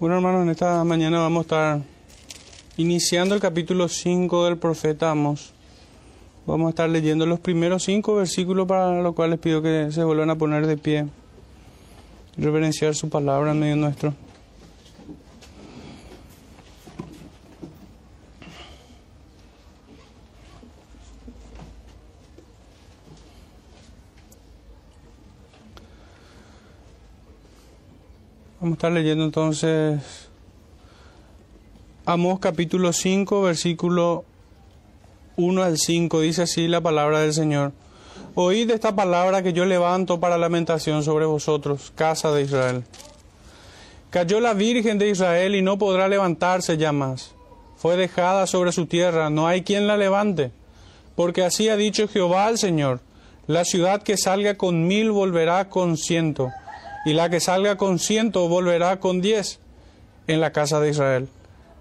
Bueno, hermanos, en esta mañana vamos a estar iniciando el capítulo 5 del profeta Amos. Vamos a estar leyendo los primeros cinco versículos para los cuales pido que se vuelvan a poner de pie y reverenciar su palabra en medio nuestro. Vamos a estar leyendo entonces Amós capítulo 5, versículo 1 al 5. Dice así la palabra del Señor. Oíd esta palabra que yo levanto para lamentación sobre vosotros, casa de Israel. Cayó la Virgen de Israel y no podrá levantarse ya más. Fue dejada sobre su tierra, no hay quien la levante. Porque así ha dicho Jehová al Señor, la ciudad que salga con mil volverá con ciento y la que salga con ciento volverá con diez en la casa de Israel.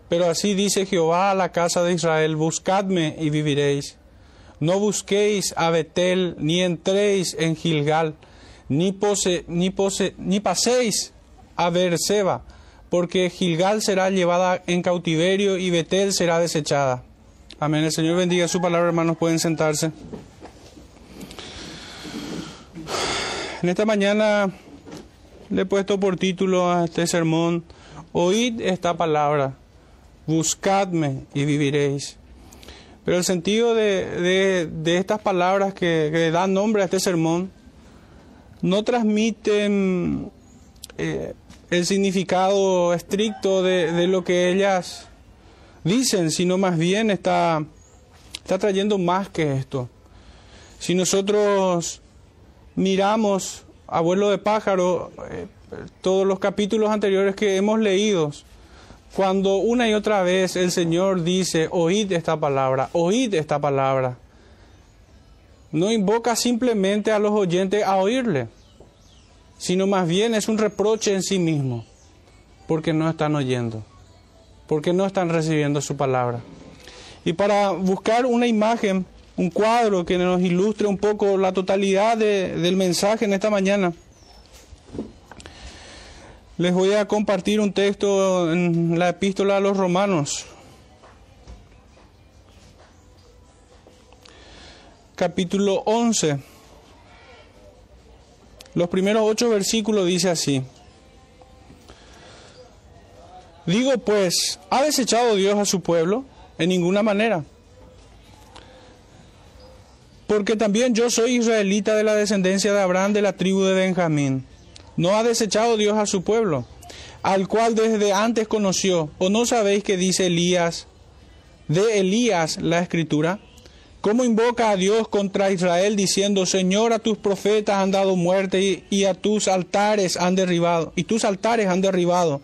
Pero así dice Jehová a la casa de Israel, buscadme y viviréis. No busquéis a Betel, ni entréis en Gilgal, ni, pose, ni, pose, ni paséis a Beerseba, porque Gilgal será llevada en cautiverio y Betel será desechada. Amén. El Señor bendiga su palabra, hermanos. Pueden sentarse. En esta mañana le he puesto por título a este sermón, Oíd esta palabra, buscadme y viviréis. Pero el sentido de, de, estas palabras que, que, dan nombre a este sermón no transmiten eh, el significado estricto de, de, lo que ellas dicen, sino más bien está, está trayendo más que esto. Si nosotros miramos abuelo de pájaro, eh, todos los capítulos anteriores que hemos leído, cuando una y otra vez el Señor dice, oíd esta palabra, oíd esta palabra, no invoca simplemente a los oyentes a oírle, sino más bien es un reproche en sí mismo, porque no están oyendo, porque no están recibiendo su palabra. Y para buscar una imagen, un cuadro que nos ilustre un poco la totalidad de, del mensaje en esta mañana. Les voy a compartir un texto en la epístola a los romanos, capítulo 11. Los primeros ocho versículos dice así. Digo pues, ¿ha desechado Dios a su pueblo? En ninguna manera porque también yo soy israelita de la descendencia de Abraham de la tribu de Benjamín. No ha desechado Dios a su pueblo, al cual desde antes conoció. ¿O no sabéis que dice Elías, de Elías la escritura? ¿Cómo invoca a Dios contra Israel diciendo, Señor, a tus profetas han dado muerte y, a tus altares han derribado, y tus altares han derribado?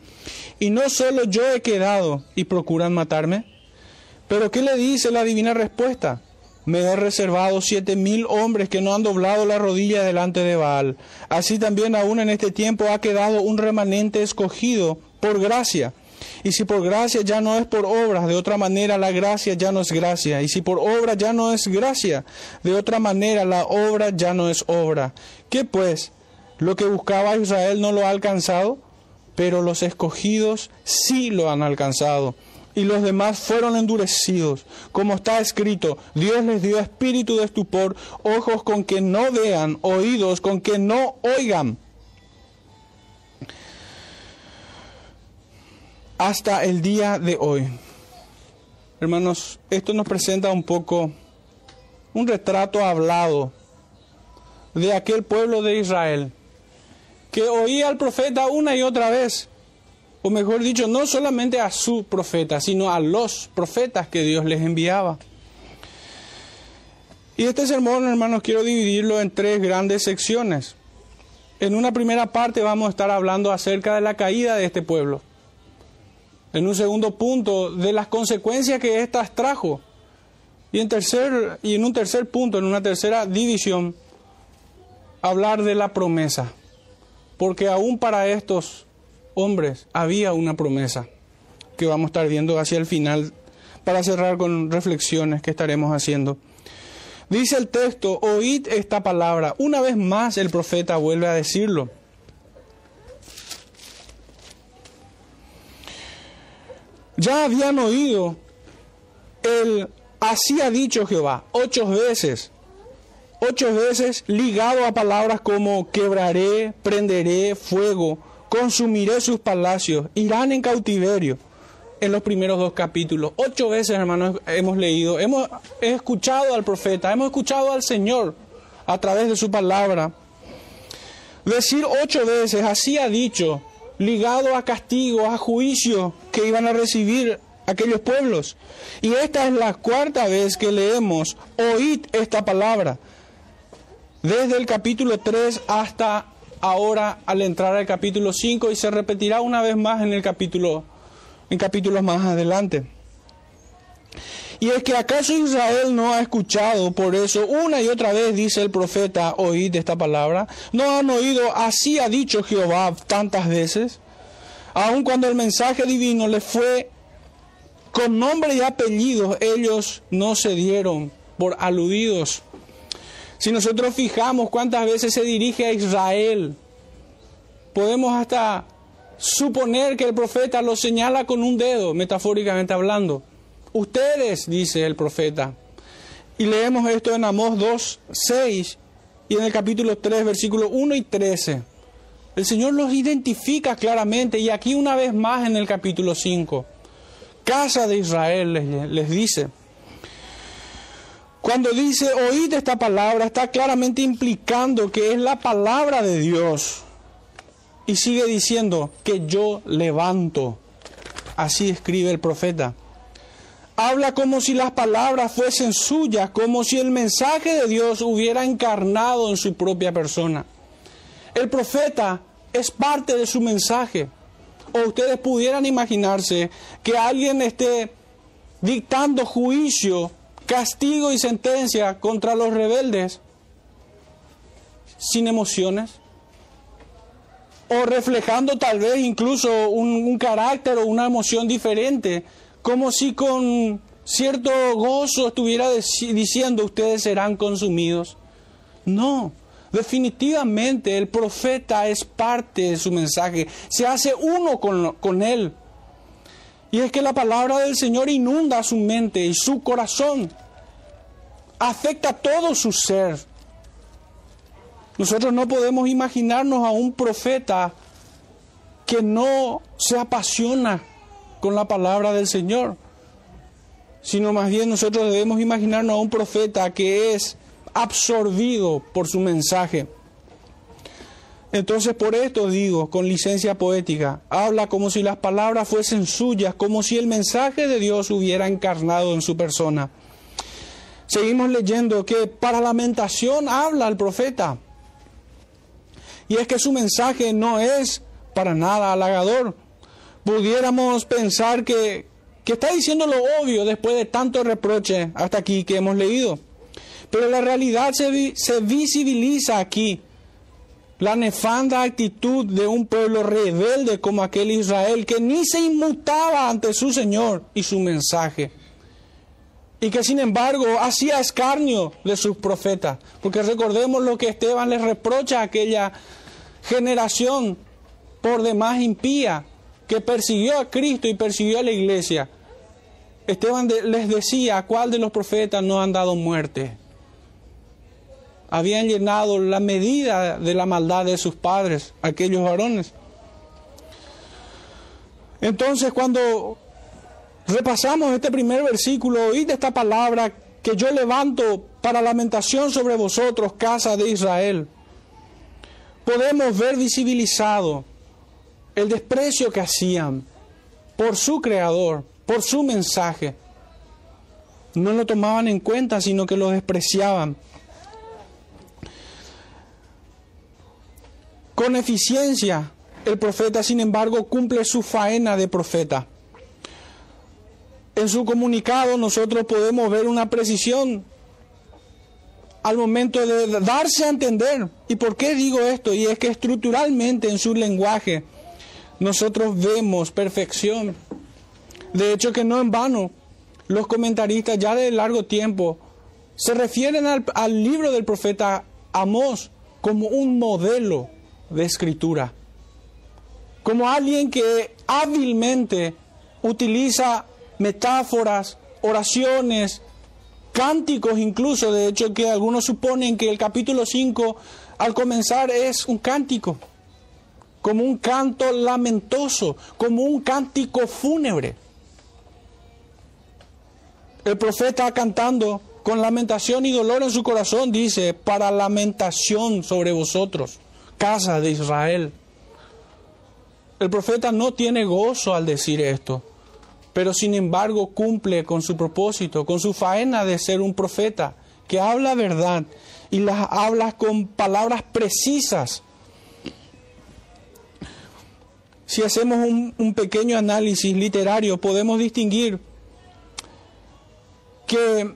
Y no solo yo he quedado y procuran matarme. Pero ¿qué le dice la divina respuesta? Me he reservado siete mil hombres que no han doblado la rodilla delante de Baal. Así también aún en este tiempo ha quedado un remanente escogido por gracia. Y si por gracia ya no es por obras, de otra manera la gracia ya no es gracia. Y si por obra ya no es gracia, de otra manera la obra ya no es obra. ¿Qué pues? Lo que buscaba Israel no lo ha alcanzado, pero los escogidos sí lo han alcanzado y los demás fueron endurecidos. Como está escrito, Dios les dio espíritu de estupor, ojos con que no vean, oídos con que no oigan. Hasta el día de hoy. Hermanos, esto nos presenta un poco un retrato hablado de aquel pueblo de Israel que oía al profeta una y otra vez o mejor dicho, no solamente a su profeta, sino a los profetas que Dios les enviaba. Y este sermón, hermanos, quiero dividirlo en tres grandes secciones. En una primera parte vamos a estar hablando acerca de la caída de este pueblo. En un segundo punto, de las consecuencias que éstas trajo. Y en, tercer, y en un tercer punto, en una tercera división, hablar de la promesa. Porque aún para estos hombres, había una promesa que vamos a estar viendo hacia el final para cerrar con reflexiones que estaremos haciendo. Dice el texto, oíd esta palabra. Una vez más el profeta vuelve a decirlo. ya habían oído el así ha dicho Jehová ocho veces, ocho veces ligado a palabras como quebraré, prenderé fuego, consumiré sus palacios, irán en cautiverio. En los primeros dos capítulos, ocho veces, hermanos, hemos leído, hemos escuchado al profeta, hemos escuchado al Señor a través de su palabra. Decir ocho veces, así ha dicho, ligado a castigo, a juicio que iban a recibir aquellos pueblos. Y esta es la cuarta vez que leemos, oíd esta palabra, desde el capítulo 3 hasta ahora al entrar al capítulo 5 y se repetirá una vez más en el capítulo en capítulos más adelante. Y es que acaso Israel no ha escuchado, por eso una y otra vez dice el profeta, oíd esta palabra, no han oído, así ha dicho Jehová tantas veces, aun cuando el mensaje divino les fue con nombre y apellidos, ellos no se dieron por aludidos. Si nosotros fijamos cuántas veces se dirige a Israel, podemos hasta suponer que el profeta lo señala con un dedo, metafóricamente hablando. Ustedes, dice el profeta. Y leemos esto en Amós 2, 6 y en el capítulo 3, versículos 1 y 13. El Señor los identifica claramente y aquí una vez más en el capítulo 5. Casa de Israel les, les dice. Cuando dice oíd esta palabra, está claramente implicando que es la palabra de Dios. Y sigue diciendo que yo levanto. Así escribe el profeta habla como si las palabras fuesen suyas, como si el mensaje de Dios hubiera encarnado en su propia persona. El profeta es parte de su mensaje. O ustedes pudieran imaginarse que alguien esté dictando juicio, castigo y sentencia contra los rebeldes sin emociones. O reflejando tal vez incluso un, carácter o una emoción diferente como si con cierto gozo estuviera diciendo ustedes serán consumidos. No, definitivamente el profeta es parte de su mensaje, se hace uno con, con él. Y es que la palabra del Señor inunda su mente y su corazón, afecta todo su ser. Nosotros no podemos imaginarnos a un profeta que no se apasiona con la palabra del Señor, sino más bien nosotros debemos imaginarnos a un profeta que es absorbido por su mensaje. Entonces por esto digo, con licencia poética, habla como si las palabras fuesen suyas, como si el mensaje de Dios hubiera encarnado en su persona. Seguimos leyendo que para lamentación habla el profeta. Y es que su mensaje no es para nada halagador, pudiéramos pensar que, está diciendo lo obvio después de tanto reproche hasta aquí que hemos leído. Pero la realidad se, se visibiliza aquí. La nefanda actitud de un pueblo rebelde como aquel Israel que ni se inmutaba ante su Señor y su mensaje. Y que sin embargo hacía escarnio de sus profetas. Porque recordemos lo que Esteban les reprocha a aquella generación por demás impía que persiguió a Cristo y persiguió a la iglesia, Esteban les decía cuál de los profetas no han dado muerte. Habían llenado la medida de la maldad de sus padres, aquellos varones. Entonces cuando repasamos este primer versículo, oíd esta palabra que yo levanto para lamentación sobre vosotros, casa de Israel, podemos ver visibilizado el desprecio que hacían por su creador, por su mensaje. No lo tomaban en cuenta, sino que lo despreciaban. Con eficiencia, el profeta, sin embargo, cumple su faena de profeta. En su comunicado nosotros podemos ver una precisión al momento de darse a entender. ¿Y por qué digo esto? Y es que estructuralmente en su lenguaje nosotros vemos perfección. De hecho que no en vano, los comentaristas ya de largo tiempo se refieren al, libro del profeta Amós como un modelo de escritura, como alguien que hábilmente utiliza metáforas, oraciones, cánticos incluso, de hecho que algunos suponen que el capítulo 5 al comenzar es un cántico, como un canto lamentoso, como un cántico fúnebre. El profeta cantando con lamentación y dolor en su corazón dice, para lamentación sobre vosotros, casa de Israel. El profeta no tiene gozo al decir esto, pero sin embargo cumple con su propósito, con su faena de ser un profeta, que habla verdad y las habla con palabras precisas. Si hacemos un, pequeño análisis literario, podemos distinguir que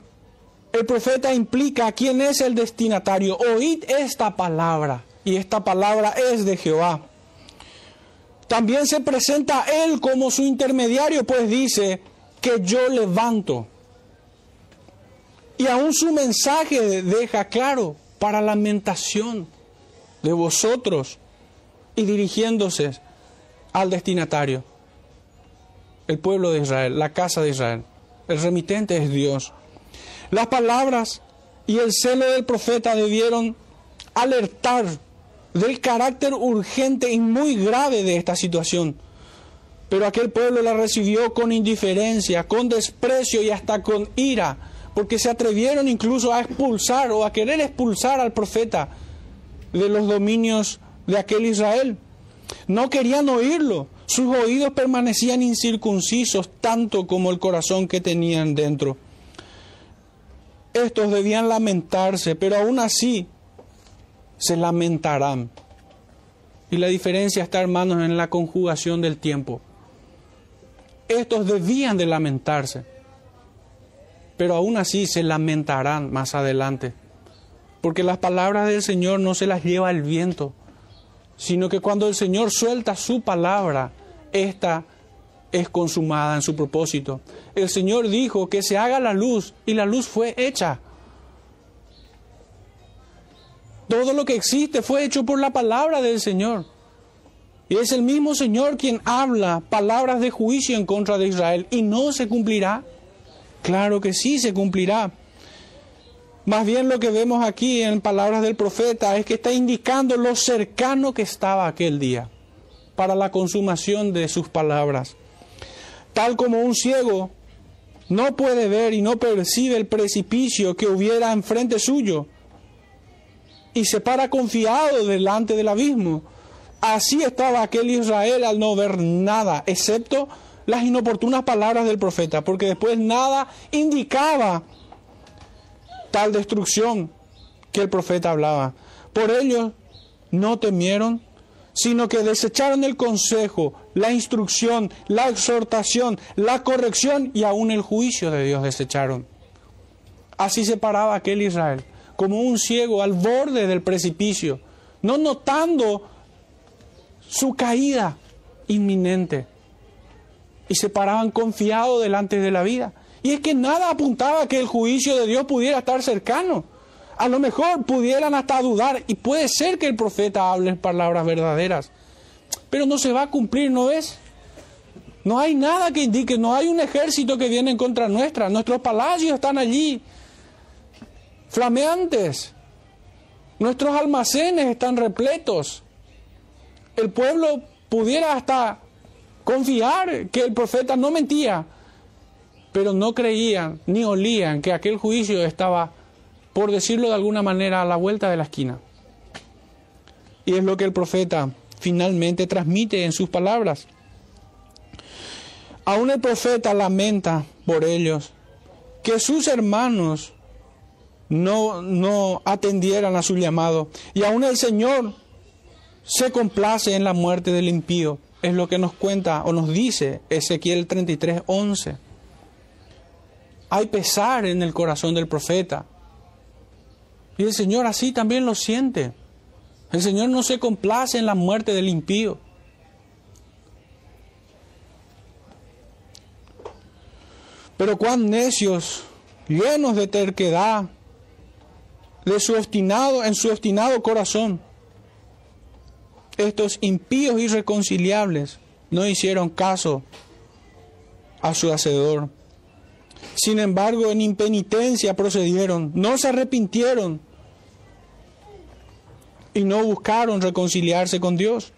el profeta implica quién es el destinatario. Oíd esta palabra, y esta palabra es de Jehová. También se presenta Él como su intermediario, pues dice que yo levanto. Y aún su mensaje deja claro para lamentación de vosotros y dirigiéndose al destinatario, el pueblo de Israel, la casa de Israel. El remitente es Dios. Las palabras y el celo del profeta debieron alertar del carácter urgente y muy grave de esta situación. Pero aquel pueblo la recibió con indiferencia, con desprecio y hasta con ira, porque se atrevieron incluso a expulsar o a querer expulsar al profeta de los dominios de aquel Israel. No querían oírlo, sus oídos permanecían incircuncisos tanto como el corazón que tenían dentro. Estos debían lamentarse, pero aún así se lamentarán. Y la diferencia está, hermanos, en la conjugación del tiempo. Estos debían de lamentarse, pero aún así se lamentarán más adelante, porque las palabras del Señor no se las lleva el viento, sino que cuando el Señor suelta su palabra, esta es consumada en su propósito. El Señor dijo que se haga la luz y la luz fue hecha. Todo lo que existe fue hecho por la palabra del Señor. Y es el mismo Señor quien habla palabras de juicio en contra de Israel. ¿Y no se cumplirá? Claro que sí se cumplirá. Más bien lo que vemos aquí en palabras del profeta es que está indicando lo cercano que estaba aquel día para la consumación de sus palabras. Tal como un ciego no puede ver y no percibe el precipicio que hubiera enfrente suyo, y se para confiado delante del abismo. Así estaba aquel Israel al no ver nada, excepto las inoportunas palabras del profeta, porque después nada indicaba tal destrucción que el profeta hablaba. Por ello no temieron, sino que desecharon el consejo, la instrucción, la exhortación, la corrección y aún el juicio de Dios desecharon. Así se paraba aquel Israel como un ciego al borde del precipicio, no notando su caída inminente. Y se paraban confiados delante de la vida. Y es que nada apuntaba que el juicio de Dios pudiera estar cercano. A lo mejor pudieran hasta dudar, y puede ser que el profeta hable palabras verdaderas, pero no se va a cumplir, ¿no es? No hay nada que indique, no hay un ejército que viene en contra nuestra, nuestros palacios están allí, flameantes. Nuestros almacenes están repletos. El pueblo pudiera hasta confiar que el profeta no mentía, pero no creían ni olían que aquel juicio estaba, por decirlo de alguna manera, a la vuelta de la esquina. Y es lo que el profeta finalmente transmite en sus palabras. Aún el profeta lamenta por ellos, que sus hermanos no, no atendieran a su llamado. Y aún el Señor se complace en la muerte del impío. Es lo que nos cuenta o nos dice Ezequiel 33, 11. Hay pesar en el corazón del profeta. Y el Señor así también lo siente. El Señor no se complace en la muerte del impío. Pero cuán necios, llenos de terquedad, de su obstinado, en su obstinado corazón. Estos impíos irreconciliables no hicieron caso a su hacedor. Sin embargo, en impenitencia procedieron, no se arrepintieron y no buscaron reconciliarse con Dios.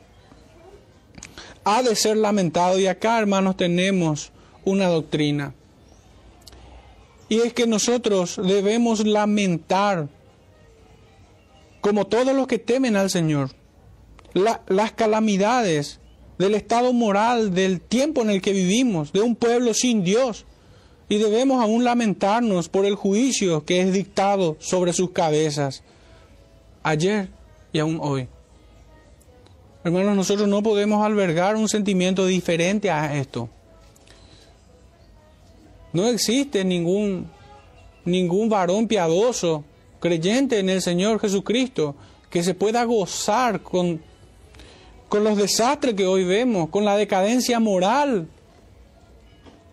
Ha de ser lamentado y acá, hermanos, tenemos una doctrina. Y es que nosotros debemos lamentar, como todos los que temen al Señor, las calamidades del estado moral, del tiempo en el que vivimos, de un pueblo sin Dios. Y debemos aún lamentarnos por el juicio que es dictado sobre sus cabezas, ayer y aún hoy. Hermanos, nosotros no podemos albergar un sentimiento diferente a esto. No existe ningún, ningún varón piadoso, creyente en el Señor Jesucristo, que se pueda gozar con con los desastres que hoy vemos, con la decadencia moral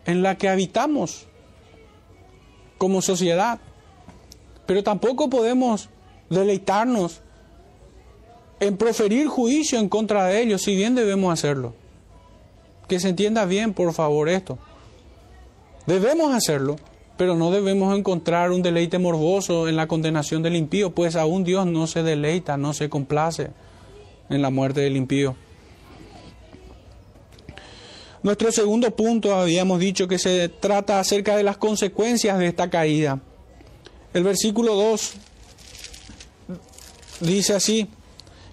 en la que habitamos como sociedad. Pero tampoco podemos deleitarnos en proferir juicio en contra de ellos, si bien debemos hacerlo. Que se entienda bien, por favor, esto. Debemos hacerlo, pero no debemos encontrar un deleite morboso en la condenación del impío, pues aún Dios no se deleita, no se complace en la muerte del impío. Nuestro segundo punto habíamos dicho que se trata acerca de las consecuencias de esta caída. El versículo 2 dice así,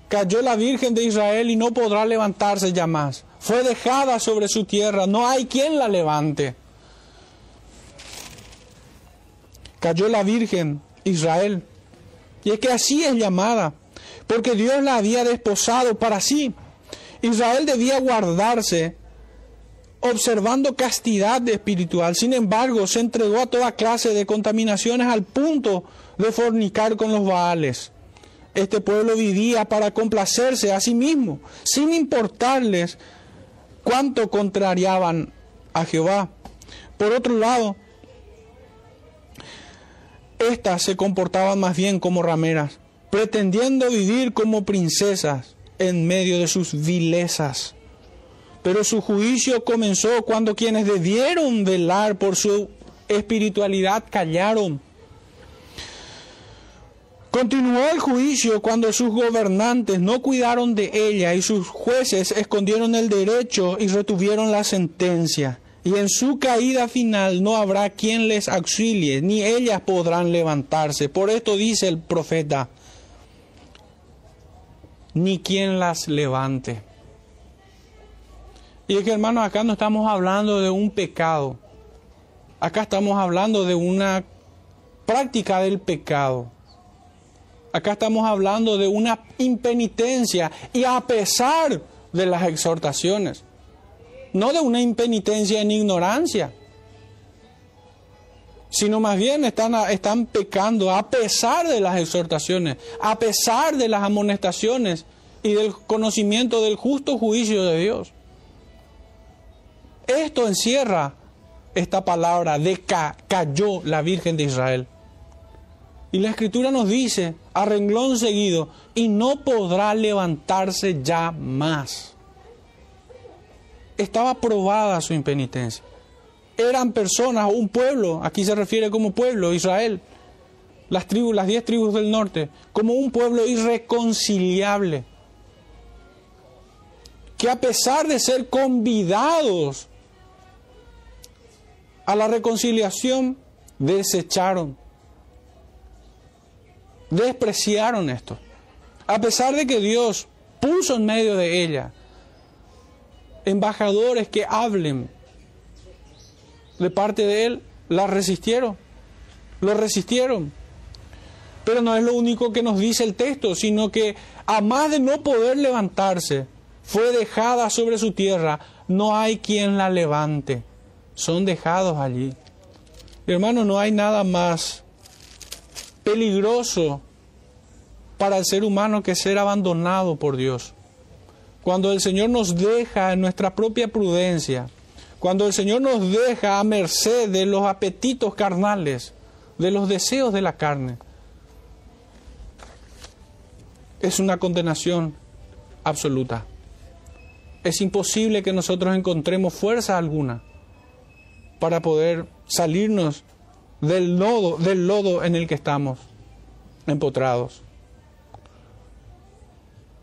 cayó la Virgen de Israel y no podrá levantarse ya más. Fue dejada sobre su tierra, no hay quien la levante. Cayó la Virgen Israel. Y es que así es llamada porque Dios la había desposado para sí. Israel debía guardarse observando castidad espiritual. Sin embargo, se entregó a toda clase de contaminaciones al punto de fornicar con los baales. Este pueblo vivía para complacerse a sí mismo, sin importarles cuánto contrariaban a Jehová. Por otro lado, éstas se comportaban más bien como rameras pretendiendo vivir como princesas en medio de sus vilezas. Pero su juicio comenzó cuando quienes debieron velar por su espiritualidad callaron. Continuó el juicio cuando sus gobernantes no cuidaron de ella y sus jueces escondieron el derecho y retuvieron la sentencia. Y en su caída final no habrá quien les auxilie, ni ellas podrán levantarse. Por esto dice el profeta, ni quien las levante. Y es que hermanos, acá no estamos hablando de un pecado. Acá estamos hablando de una práctica del pecado. Acá estamos hablando de una impenitencia y a pesar de las exhortaciones. No de una impenitencia en ignorancia, sino más bien están, están pecando a pesar de las exhortaciones, a pesar de las amonestaciones y del conocimiento del justo juicio de Dios. Esto encierra esta palabra de cayó la Virgen de Israel. Y la escritura nos dice, a renglón seguido, y no podrá levantarse ya más. Estaba probada su impenitencia eran personas, un pueblo, aquí se refiere como pueblo, Israel, las tribus, las diez tribus del norte, como un pueblo irreconciliable, que a pesar de ser convidados a la reconciliación, desecharon, despreciaron esto. A pesar de que Dios puso en medio de ella embajadores que hablen de parte de él, la resistieron, lo resistieron. Pero no es lo único que nos dice el texto, sino que a más de no poder levantarse, fue dejada sobre su tierra, no hay quien la levante, son dejados allí. Hermano, no hay nada más peligroso para el ser humano que ser abandonado por Dios. Cuando el Señor nos deja en nuestra propia prudencia, cuando el Señor nos deja a merced de los apetitos carnales, de los deseos de la carne, es una condenación absoluta. Es imposible que nosotros encontremos fuerza alguna para poder salirnos del lodo, del lodo en el que estamos empotrados.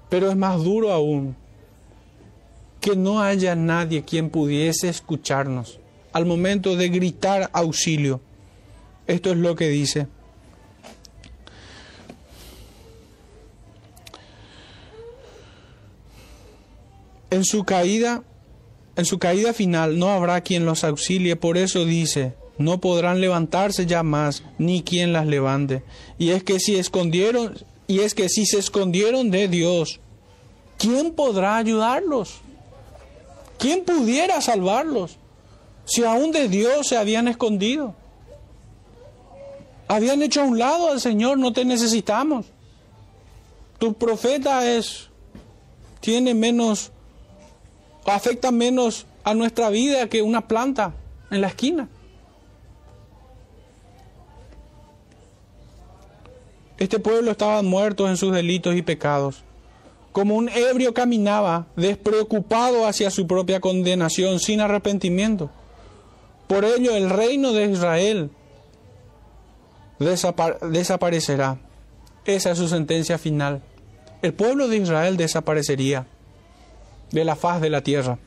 Pero es más duro aún que no haya nadie quien pudiese escucharnos al momento de gritar auxilio. Esto es lo que dice. En su caída, en su caída final no habrá quien los auxilie, por eso dice, no podrán levantarse ya más, ni quien las levante. Y es que si escondieron, y es que si se escondieron de Dios, ¿quién podrá ayudarlos? ¿Quién pudiera salvarlos? Si aún de Dios se habían escondido. Habían hecho a un lado al Señor, no te necesitamos. Tu profeta es tiene menos afecta menos a nuestra vida que una planta en la esquina. Este pueblo estaba muerto en sus delitos y pecados. Como un ebrio caminaba, despreocupado hacia su propia condenación, sin arrepentimiento. Por ello el reino de Israel desaparecerá. Esa es su sentencia final. El pueblo de Israel desaparecería de la faz de la tierra.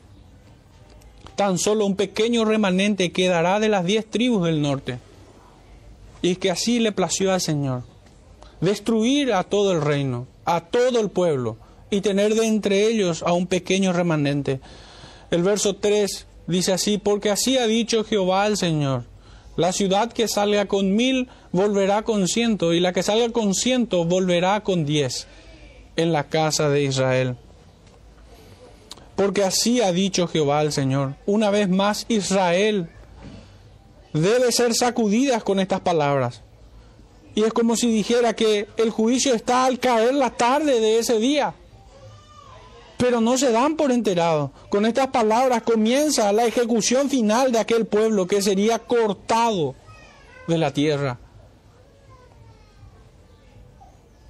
Tan solo un pequeño remanente quedará de las diez tribus del norte. Y que así le plació al Señor. Destruir a todo el reino, a todo el pueblo, y tener de entre ellos a un pequeño remanente. El verso 3 dice así, porque así ha dicho Jehová al Señor. La ciudad que salga con mil volverá con ciento, y la que salga con ciento volverá con diez en la casa de Israel. Porque así ha dicho Jehová el Señor. Una vez más Israel debe ser sacudidas con estas palabras. Y es como si dijera que el juicio está al caer la tarde de ese día. Pero no se dan por enterado. Con estas palabras comienza la ejecución final de aquel pueblo que sería cortado de la tierra.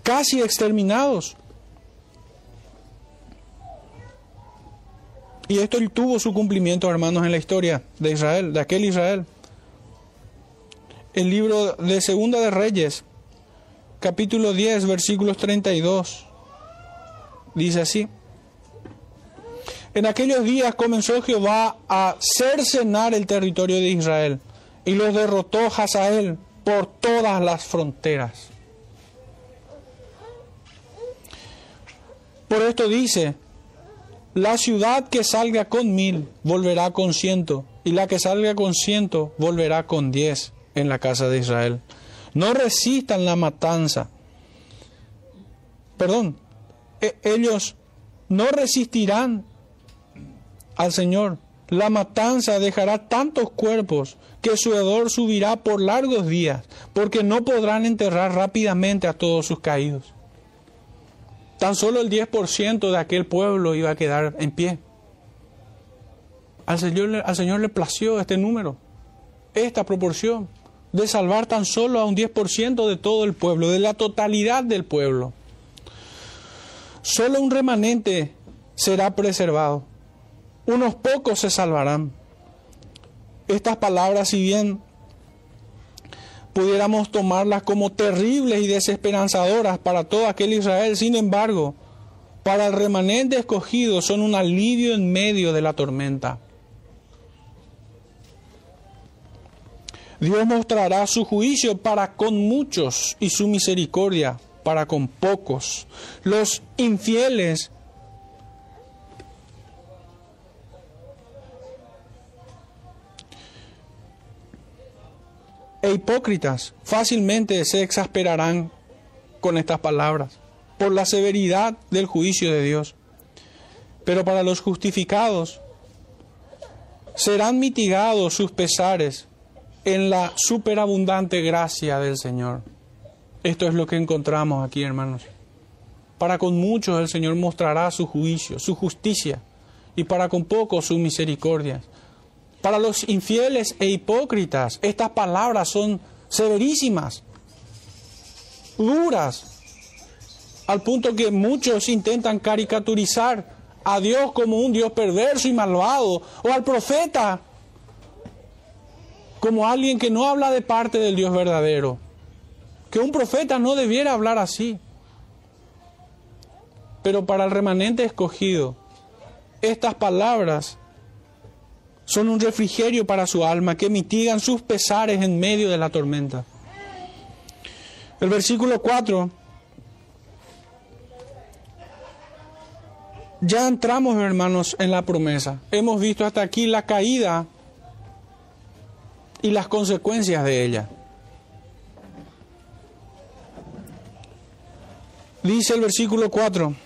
Casi exterminados. Y esto tuvo su cumplimiento, hermanos, en la historia de Israel, de aquel Israel. El libro de Segunda de Reyes, capítulo 10, versículos 32, dice así. En aquellos días comenzó Jehová a cercenar el territorio de Israel y los derrotó Hazael por todas las fronteras. Por esto dice, la ciudad que salga con mil volverá con ciento, y la que salga con ciento volverá con diez en la casa de Israel. No resistan la matanza. Perdón, e-, ellos no resistirán al Señor. La matanza dejará tantos cuerpos que su hedor subirá por largos días, porque no podrán enterrar rápidamente a todos sus caídos. Tan solo el 10% de aquel pueblo iba a quedar en pie. Al Señor, al Señor le plació este número, esta proporción, de salvar tan solo a un 10% de todo el pueblo, de la totalidad del pueblo. Solo un remanente será preservado. Unos pocos se salvarán. Estas palabras, si bien pudiéramos tomarlas como terribles y desesperanzadoras para todo aquel Israel. Sin embargo, para el remanente escogido son un alivio en medio de la tormenta. Dios mostrará su juicio para con muchos y su misericordia para con pocos. Los infieles e hipócritas fácilmente se exasperarán con estas palabras por la severidad del juicio de Dios. Pero para los justificados serán mitigados sus pesares en la superabundante gracia del Señor. Esto es lo que encontramos aquí, hermanos. Para con muchos el Señor mostrará su juicio, su justicia, y para con pocos su misericordia. Para los infieles e hipócritas, estas palabras son severísimas, duras, al punto que muchos intentan caricaturizar a Dios como un Dios perverso y malvado, o al profeta como alguien que no habla de parte del Dios verdadero, que un profeta no debiera hablar así. Pero para el remanente escogido, estas palabras son un refrigerio para su alma que mitigan sus pesares en medio de la tormenta. El versículo 4. Ya entramos, hermanos, en la promesa. Hemos visto hasta aquí la caída y las consecuencias de ella. Dice el versículo 4.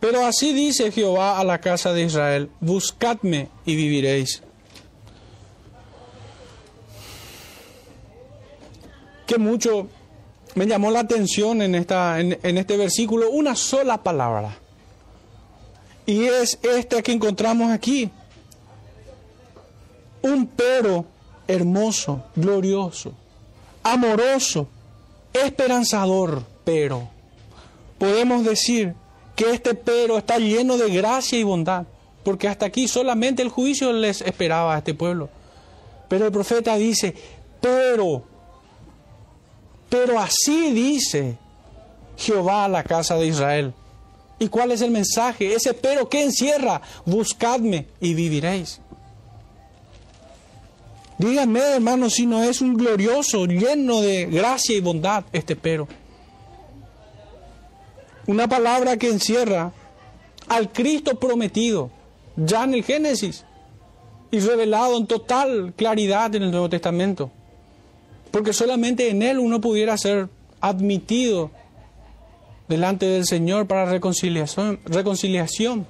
Pero así dice Jehová a la casa de Israel, buscadme y viviréis. Que mucho me llamó la atención en, esta, en, en este versículo una sola palabra. Y es esta que encontramos aquí. Un pero hermoso, glorioso, amoroso, esperanzador, pero. Podemos decir que este pero está lleno de gracia y bondad, porque hasta aquí solamente el juicio les esperaba a este pueblo. Pero el profeta dice, pero, pero así dice Jehová a la casa de Israel. ¿Y cuál es el mensaje? Ese pero que encierra, buscadme y viviréis. Díganme, hermanos, si no es un glorioso, lleno de gracia y bondad este pero. Una palabra que encierra al Cristo prometido, ya en el Génesis, y revelado en total claridad en el Nuevo Testamento. Porque solamente en Él uno pudiera ser admitido delante del Señor para reconciliación. reconciliación.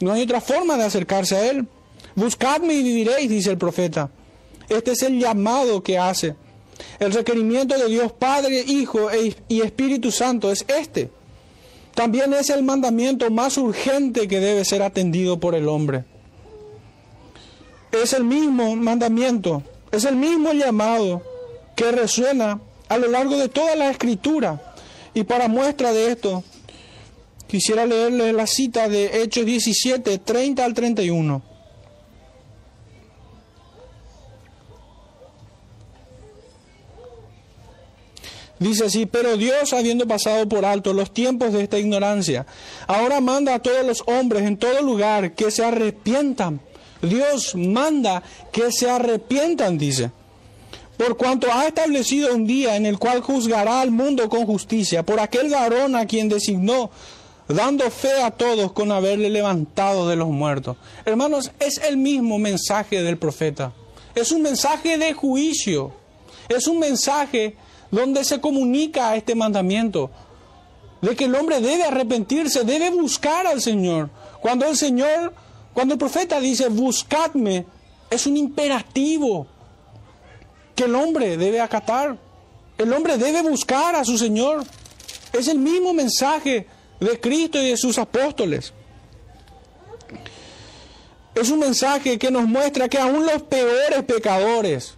No hay otra forma de acercarse a Él. Buscadme y viviréis, dice el profeta. Este es el llamado que hace. El requerimiento de Dios Padre, Hijo e y Espíritu Santo es este. También es el mandamiento más urgente que debe ser atendido por el hombre. Es el mismo mandamiento, es el mismo llamado que resuena a lo largo de toda la escritura. Y para muestra de esto, quisiera leerle la cita de Hechos 17, 30 al 31. Dice así, pero Dios, habiendo pasado por alto los tiempos de esta ignorancia, ahora manda a todos los hombres en todo lugar que se arrepientan. Dios manda que se arrepientan, dice. Por cuanto ha establecido un día en el cual juzgará al mundo con justicia, por aquel varón a quien designó, dando fe a todos con haberle levantado de los muertos. Hermanos, es el mismo mensaje del profeta. Es un mensaje de juicio. Es un mensaje donde se comunica este mandamiento de que el hombre debe arrepentirse, debe buscar al Señor. Cuando el Señor, cuando el profeta dice buscadme, es un imperativo que el hombre debe acatar. El hombre debe buscar a su Señor. Es el mismo mensaje de Cristo y de sus apóstoles. Es un mensaje que nos muestra que aún los peores pecadores,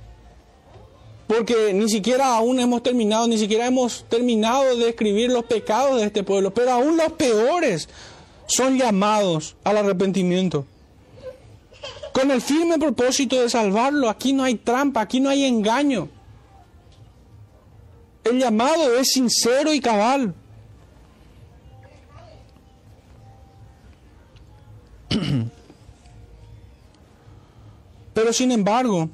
porque ni siquiera aún hemos terminado, ni siquiera hemos terminado de escribir los pecados de este pueblo, pero aún los peores son llamados al arrepentimiento. Con el firme propósito de salvarlo, aquí no hay trampa, aquí no hay engaño. El llamado es sincero y cabal. Pero sin embargo,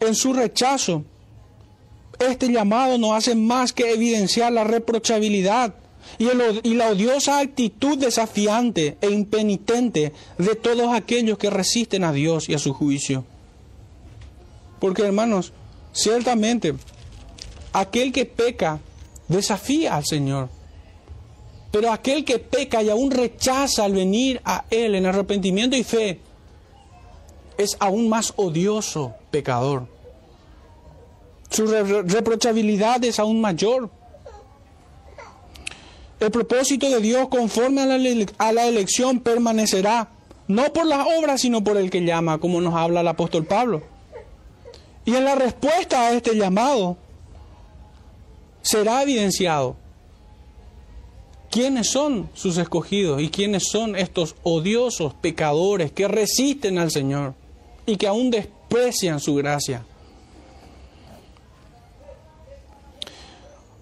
en su rechazo, este llamado no hace más que evidenciar la reprochabilidad y, y, la odiosa actitud desafiante e impenitente de todos aquellos que resisten a Dios y a su juicio. Porque hermanos, ciertamente, aquel que peca desafía al Señor. Pero aquel que peca y aún rechaza al venir a Él en arrepentimiento y fe, es aún más odioso pecador su reprochabilidad es aún mayor. El propósito de Dios conforme a la, a la, elección permanecerá, no por las obras, sino por el que llama, como nos habla el apóstol Pablo. Y en la respuesta a este llamado será evidenciado quiénes son sus escogidos y quiénes son estos odiosos pecadores que resisten al Señor y que aún menosprecian su gracia.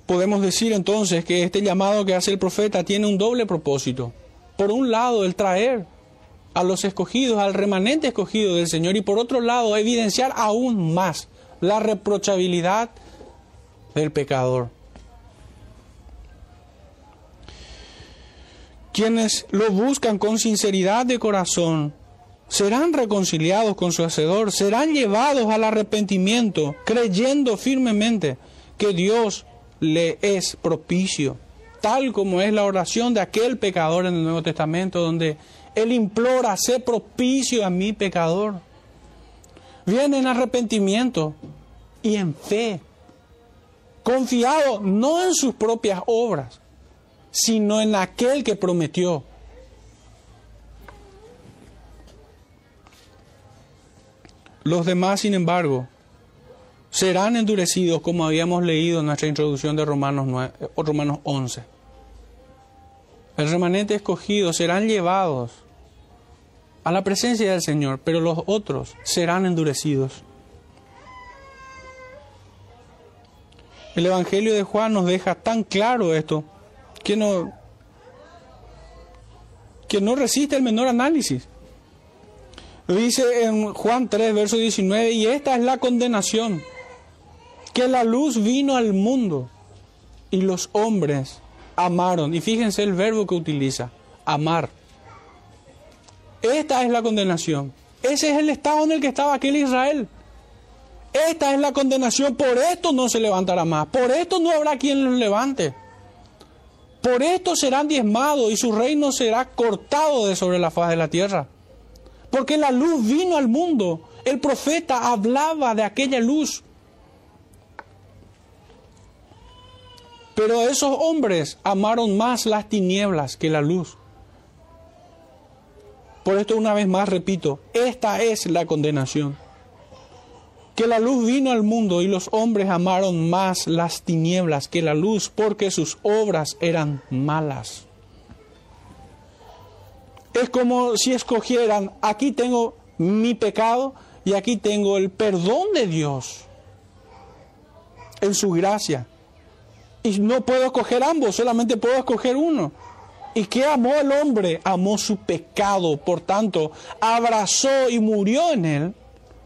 Podemos decir entonces que este llamado que hace el profeta tiene un doble propósito. Por un lado, el traer a los escogidos, al remanente escogido del Señor, y por otro lado, evidenciar aún más la reprochabilidad del pecador. Quienes lo buscan con sinceridad de corazón serán reconciliados con su Hacedor, serán llevados al arrepentimiento, creyendo firmemente que Dios le es propicio, tal como es la oración de aquel pecador en el Nuevo Testamento, donde él implora, sé propicio a mi pecador. Viene en arrepentimiento y en fe, confiado no en sus propias obras, sino en aquel que prometió. Los demás, sin embargo, serán endurecidos como habíamos leído en nuestra introducción de Romanos, 9, Romanos 11. El remanente escogido serán llevados a la presencia del Señor, pero los otros serán endurecidos. El Evangelio de Juan nos deja tan claro esto que no, que no resiste el menor análisis. Dice en Juan 3, verso 19, y esta es la condenación, que la luz vino al mundo y los hombres amaron. Y fíjense el verbo que utiliza, amar. Esta es la condenación. Ese es el estado en el que estaba aquel Israel. Esta es la condenación. Por esto no se levantará más. Por esto no habrá quien los levante. Por esto serán diezmados y su reino será cortado de sobre la faz de la tierra. Porque la luz vino al mundo. El profeta hablaba de aquella luz. Pero esos hombres amaron más las tinieblas que la luz. Por esto una vez más repito, esta es la condenación. Que la luz vino al mundo y los hombres amaron más las tinieblas que la luz porque sus obras eran malas. Es como si escogieran, aquí tengo mi pecado y aquí tengo el perdón de Dios en su gracia. Y no puedo escoger ambos, solamente puedo escoger uno. ¿Y qué amó el hombre? Amó su pecado, por tanto, abrazó y murió en él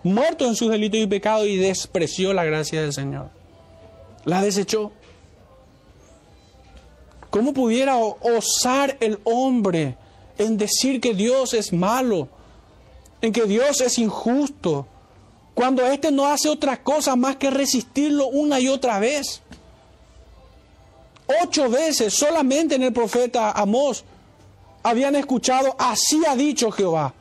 muerto en sus delitos y pecados y despreció la gracia del Señor. La desechó. ¿Cómo pudiera osar el hombre en decir que Dios es malo, en que Dios es injusto, cuando éste no hace otra cosa más que resistirlo una y otra vez? Ocho veces solamente en el profeta Amós habían escuchado, así ha dicho Jehová.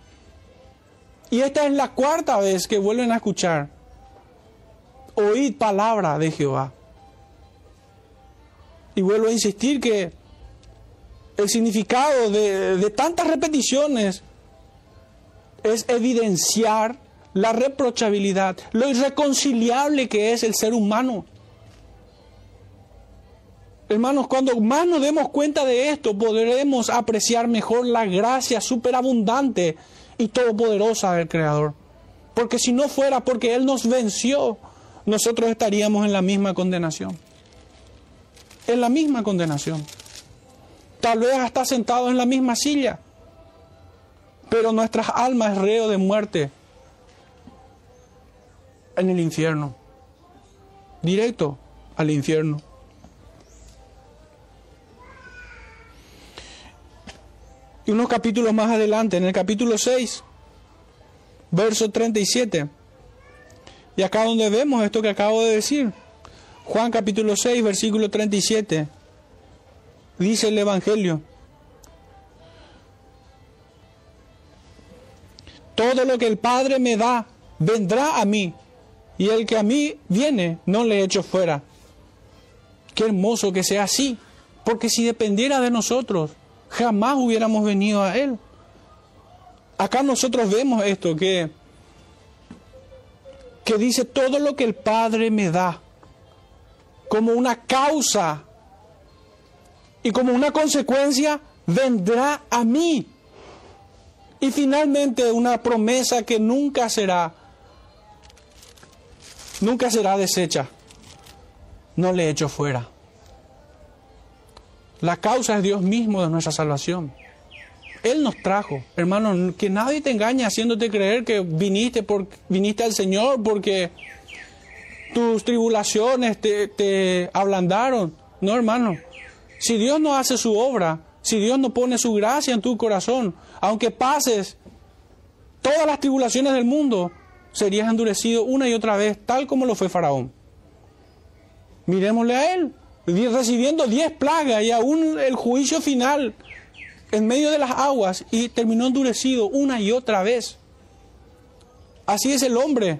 Y esta es la cuarta vez que vuelven a escuchar. Oíd palabra de Jehová. Y vuelvo a insistir que el significado de, de tantas repeticiones es evidenciar la reprochabilidad, lo irreconciliable que es el ser humano. Hermanos, cuando más nos demos cuenta de esto, podremos apreciar mejor la gracia superabundante y todopoderosa del Creador. Porque si no fuera porque Él nos venció, nosotros estaríamos en la misma condenación. En la misma condenación. Tal vez hasta sentados en la misma silla. Pero nuestras almas es reo de muerte en el infierno. Directo al infierno. Y unos capítulos más adelante, en el capítulo 6, verso 37. Y acá donde vemos esto que acabo de decir. Juan capítulo 6, versículo 37. Dice el Evangelio. Todo lo que el Padre me da, vendrá a mí. Y el que a mí viene, no le echo fuera. Qué hermoso que sea así. Porque si dependiera de nosotros, jamás hubiéramos venido a Él. Acá nosotros vemos esto, que, que dice todo lo que el Padre me da, como una causa y como una consecuencia, vendrá a mí. Y finalmente una promesa que nunca será nunca será deshecha. No le echo fuera. La causa es Dios mismo de nuestra salvación. Él nos trajo, hermano, que nadie te engañe haciéndote creer que viniste, al Señor porque tus tribulaciones te, te ablandaron. No, hermano. Si Dios no hace su obra, si Dios no pone su gracia en tu corazón, aunque pases todas las tribulaciones del mundo, serías endurecido una y otra vez, tal como lo fue Faraón. Miremosle a él, recibiendo diez plagas y aún el juicio final en medio de las aguas y terminó endurecido una y otra vez. Así es el hombre.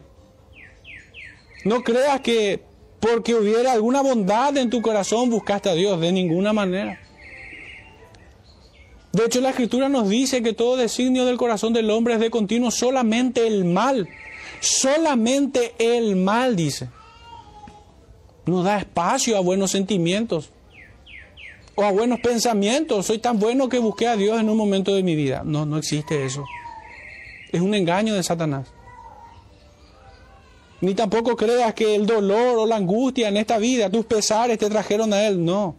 No creas que porque hubiera alguna bondad en tu corazón buscaste a Dios, de ninguna manera. De hecho, la escritura nos dice que todo designio del corazón del hombre es de continuo solamente el mal. Solamente el mal, dice. No da espacio a buenos sentimientos o a buenos pensamientos. Soy tan bueno que busqué a Dios en un momento de mi vida. No, no existe eso. Es un engaño de Satanás. Ni tampoco creas que el dolor o la angustia en esta vida, tus pesares te trajeron a Él. No.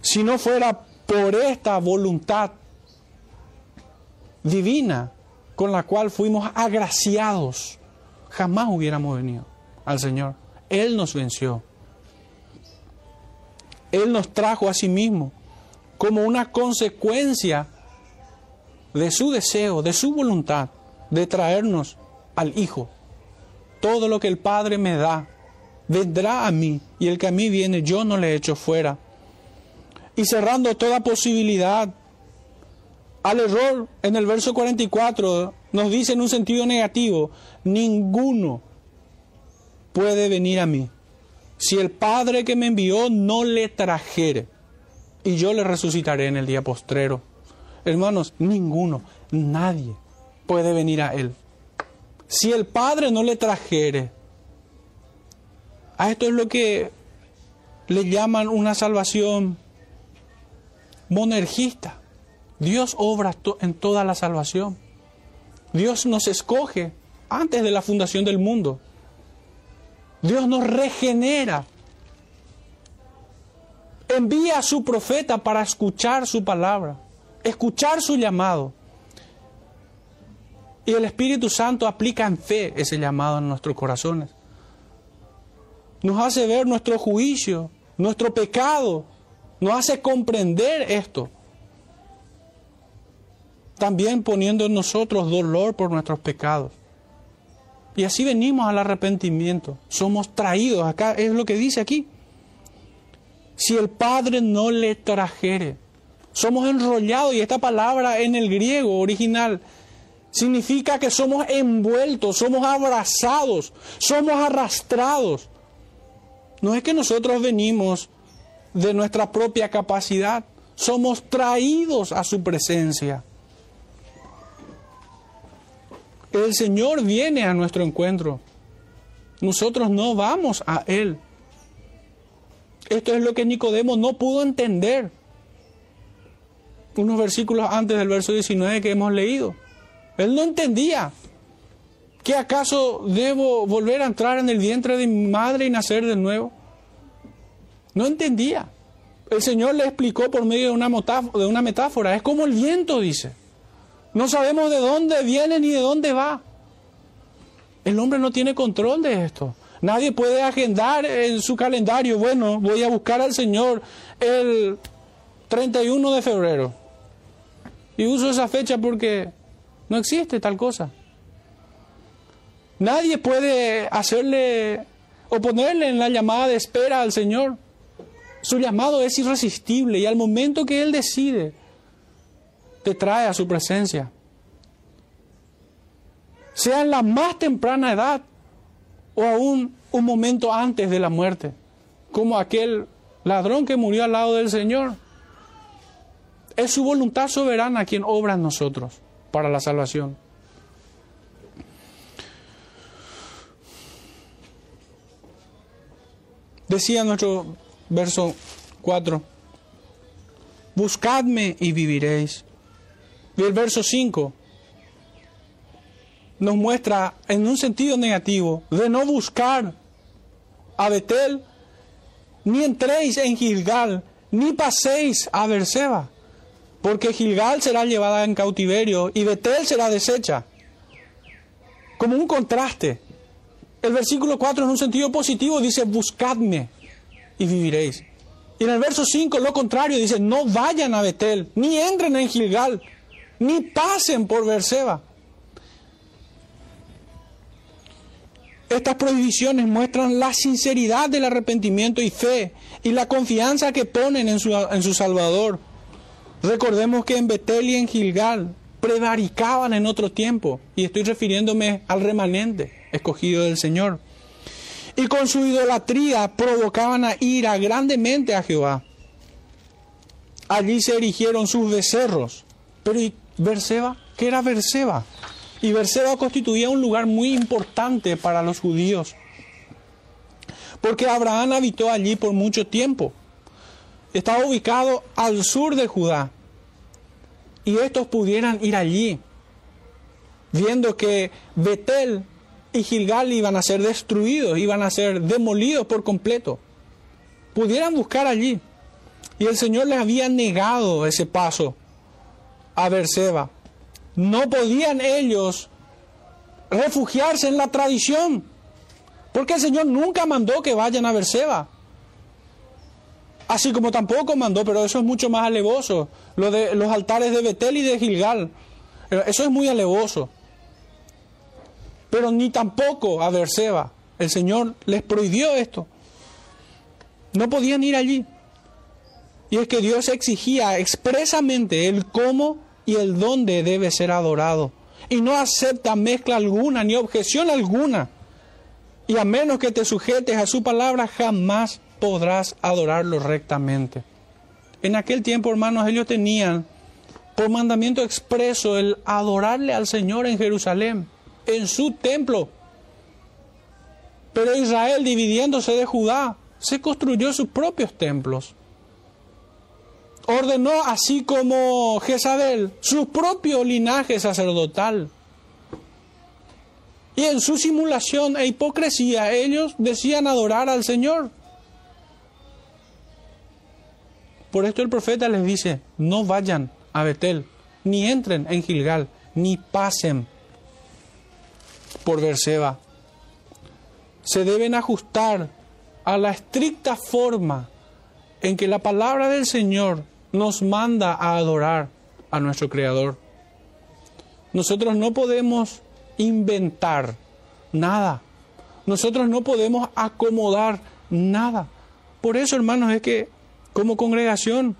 Si no fuera por esta voluntad divina con la cual fuimos agraciados, jamás hubiéramos venido al Señor. Él nos venció. Él nos trajo a sí mismo como una consecuencia de su deseo, de su voluntad, de traernos al Hijo. Todo lo que el Padre me da, vendrá a mí, y el que a mí viene, yo no le echo fuera y cerrando toda posibilidad al error, en el verso 44 nos dice en un sentido negativo, ninguno puede venir a mí si el Padre que me envió no le trajere y yo le resucitaré en el día postrero. Hermanos, ninguno, nadie puede venir a Él. Si el Padre no le trajere, a esto es lo que le llaman una salvación monergista. Dios obra en toda la salvación. Dios nos escoge antes de la fundación del mundo. Dios nos regenera. Envía a su profeta para escuchar su palabra, escuchar su llamado. Y el Espíritu Santo aplica en fe ese llamado en nuestros corazones. Nos hace ver nuestro juicio, nuestro pecado, nos hace comprender esto. También poniendo en nosotros dolor por nuestros pecados. Y así venimos al arrepentimiento. Somos traídos. Acá es lo que dice aquí. Si el Padre no le trajere, somos enrollados. Y esta palabra en el griego original significa que somos envueltos, somos abrazados, somos arrastrados. No es que nosotros venimos de nuestra propia capacidad. Somos traídos a su presencia. El Señor viene a nuestro encuentro. Nosotros no vamos a Él. Esto es lo que Nicodemo no pudo entender. Unos versículos antes del verso 19 que hemos leído. Él no entendía que acaso debo volver a entrar en el vientre de mi madre y nacer de nuevo. No entendía. El Señor le explicó por medio de una metáfora. Es como el viento, dice. No sabemos de dónde viene ni de dónde va. El hombre no tiene control de esto. Nadie puede agendar en su calendario, bueno, voy a buscar al Señor el 31 de febrero. Y uso esa fecha porque no existe tal cosa. Nadie puede hacerle o ponerle en la llamada de espera al Señor. Su llamado es irresistible y al momento que Él decide, te trae a su presencia. Sea en la más temprana edad o aún un momento antes de la muerte, como aquel ladrón que murió al lado del Señor. Es su voluntad soberana quien obra en nosotros para la salvación. Decía nuestro verso 4. Buscadme y viviréis. Y el verso 5. nos muestra en un sentido negativo de no buscar a Betel, ni entréis en Gilgal, ni paséis a Berseba, porque Gilgal será llevada en cautiverio y Betel será deshecha. Como un contraste. El versículo 4 en un sentido positivo dice, buscadme y viviréis. Y en el verso 5 lo contrario dice, no vayan a Betel, ni entren en Gilgal, ni pasen por Berseba. Estas prohibiciones muestran la sinceridad del arrepentimiento y fe y la confianza que ponen en su, en su Salvador. Recordemos que en Betel y en Gilgal prevaricaban en otro tiempo, y estoy refiriéndome al remanente escogido del Señor. Y con su idolatría provocaban a ira grandemente a Jehová. Allí se erigieron sus becerros. Pero ¿y Berseba? ¿Qué era Berseba? Y Berseba constituía un lugar muy importante para los judíos, porque Abraham habitó allí por mucho tiempo. Estaba ubicado al sur de Judá, y estos pudieran ir allí, viendo que Betel y Gilgal iban a ser destruidos, iban a ser demolidos por completo. Pudieran buscar allí. Y el Señor les había negado ese paso a Berseba no podían ellos refugiarse en la tradición, porque el Señor nunca mandó que vayan a Berseba. Así como tampoco mandó, pero eso es mucho más alevoso, lo de los altares de Betel y de Gilgal. Eso es muy alevoso. Pero ni tampoco a Berseba. El Señor les prohibió esto. No podían ir allí. Y es que Dios exigía expresamente el cómo y el dónde debe ser adorado. Y no acepta mezcla alguna ni objeción alguna. Y a menos que te sujetes a su palabra, jamás podrás adorarlo rectamente. En aquel tiempo, hermanos, ellos tenían por mandamiento expreso el adorarle al Señor en Jerusalén, en su templo. Pero Israel, dividiéndose de Judá, se construyó sus propios templos ordenó, así como Jezabel, su propio linaje sacerdotal. Y en su simulación e hipocresía ellos decían adorar al Señor. Por esto el profeta les dice, no vayan a Betel, ni entren en Gilgal, ni pasen por Berseba. Se deben ajustar a la estricta forma en que la palabra del Señor nos manda a adorar a nuestro Creador. Nosotros no podemos inventar nada. Nosotros no podemos acomodar nada. Por eso, hermanos, es que como congregación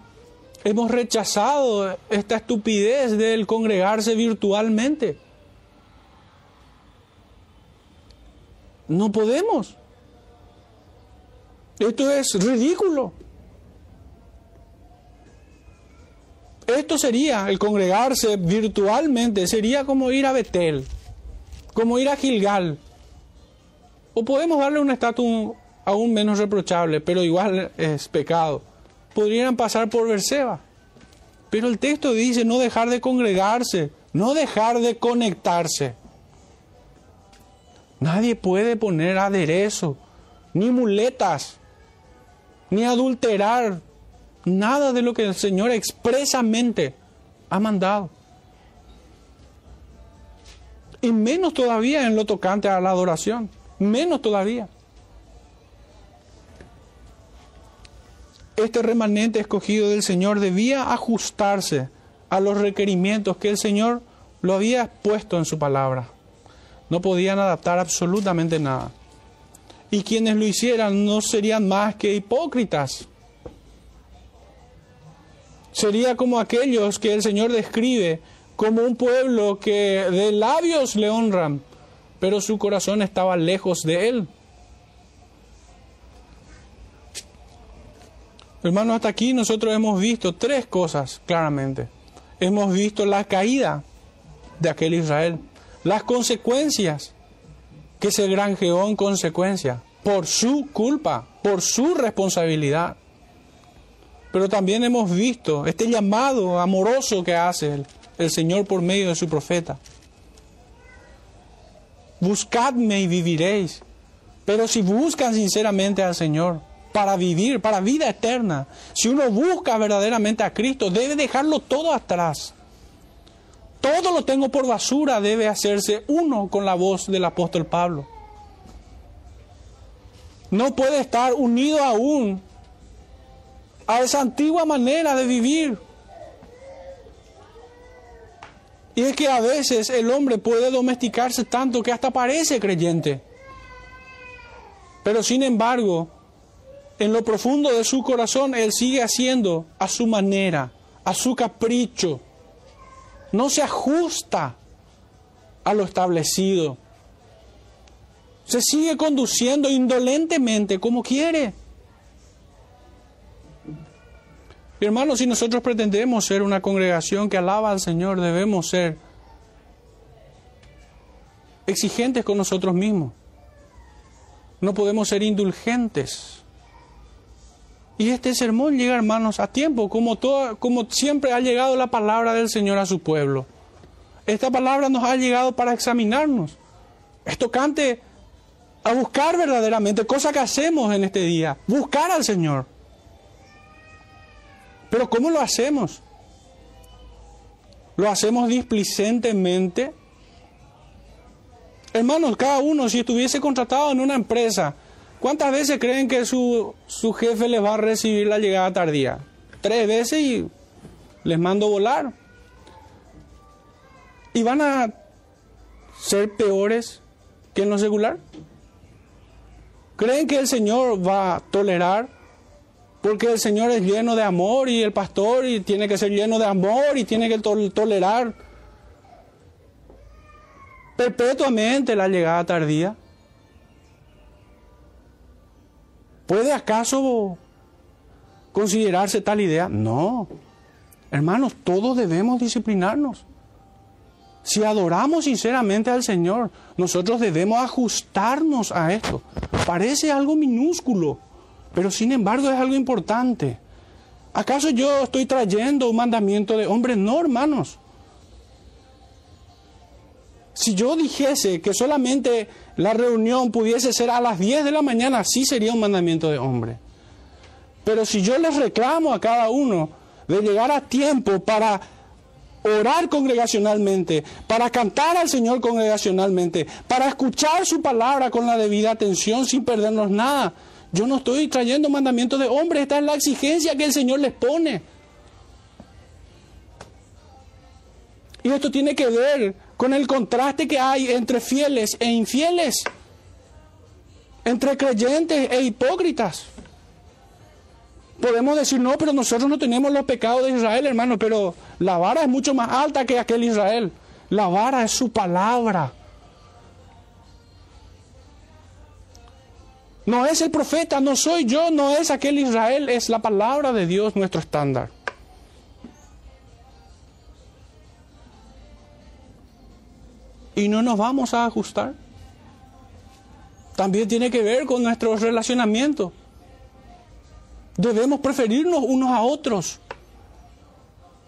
hemos rechazado esta estupidez del congregarse virtualmente. No podemos. Esto es ridículo. Esto sería, el congregarse virtualmente, sería como ir a Betel, como ir a Gilgal. O podemos darle un estatus aún menos reprochable, pero igual es pecado. Podrían pasar por Berseba. Pero el texto dice no dejar de congregarse, no dejar de conectarse. Nadie puede poner aderezo, ni muletas, ni adulterar nada de lo que el Señor expresamente ha mandado. Y menos todavía en lo tocante a la adoración. Menos todavía. Este remanente escogido del Señor debía ajustarse a los requerimientos que el Señor lo había puesto en su palabra. No podían adaptar absolutamente nada. Y quienes lo hicieran no serían más que hipócritas sería como aquellos que el Señor describe como un pueblo que de labios le honran, pero su corazón estaba lejos de Él. Hermanos, hasta aquí nosotros hemos visto tres cosas claramente. Hemos visto la caída de aquel Israel, las consecuencias que se granjeó en consecuencia, por su culpa, por su responsabilidad. Pero también hemos visto este llamado amoroso que hace el, Señor por medio de su profeta. buscadme y viviréis. Pero si buscan sinceramente al Señor para vivir, para vida eterna, si uno busca verdaderamente a Cristo, debe dejarlo todo atrás. Todo lo tengo por basura, debe hacerse uno con la voz del apóstol Pablo. No puede estar unido aún a esa antigua manera de vivir. Y es que a veces el hombre puede domesticarse tanto que hasta parece creyente. Pero sin embargo, en lo profundo de su corazón, él sigue haciendo a su manera, a su capricho. No se ajusta a lo establecido. Se sigue conduciendo indolentemente como quiere. Hermanos, si nosotros pretendemos ser una congregación que alaba al Señor, debemos ser exigentes con nosotros mismos. No podemos ser indulgentes. Y este sermón llega, hermanos, a tiempo, como, como siempre ha llegado la palabra del Señor a su pueblo. Esta palabra nos ha llegado para examinarnos. Es tocante a buscar verdaderamente, cosa que hacemos en este día, buscar al Señor. Pero ¿cómo lo hacemos? ¿Lo hacemos displicentemente? Hermanos, cada uno, si estuviese contratado en una empresa, ¿cuántas veces creen que su, su jefe les va a recibir la llegada tardía? Tres veces y les mando volar. ¿Y van a ser peores que en lo secular? ¿Creen que el Señor va a tolerar porque el Señor es lleno de amor y el pastor y tiene que ser lleno de amor y tiene que tolerar perpetuamente la llegada tardía. ¿Puede acaso considerarse tal idea? No. Hermanos, todos debemos disciplinarnos. Si adoramos sinceramente al Señor, nosotros debemos ajustarnos a esto. Parece algo minúsculo pero sin embargo es algo importante. ¿Acaso yo estoy trayendo un mandamiento de hombre? No, hermanos. Si yo dijese que solamente la reunión pudiese ser a las 10 de la mañana, sí sería un mandamiento de hombre. Pero si yo les reclamo a cada uno de llegar a tiempo para orar congregacionalmente, para cantar al Señor congregacionalmente, para escuchar su palabra con la debida atención sin perdernos nada, yo no estoy trayendo mandamientos de hombres, esta es la exigencia que el Señor les pone. Y esto tiene que ver con el contraste que hay entre fieles e infieles, entre creyentes e hipócritas. Podemos decir, no, pero nosotros no tenemos los pecados de Israel, hermano, pero la vara es mucho más alta que aquel Israel. La vara es su palabra. No es el profeta, no soy yo, no es aquel Israel, es la palabra de Dios nuestro estándar. Y no nos vamos a ajustar. También tiene que ver con nuestro relacionamiento. Debemos preferirnos unos a otros.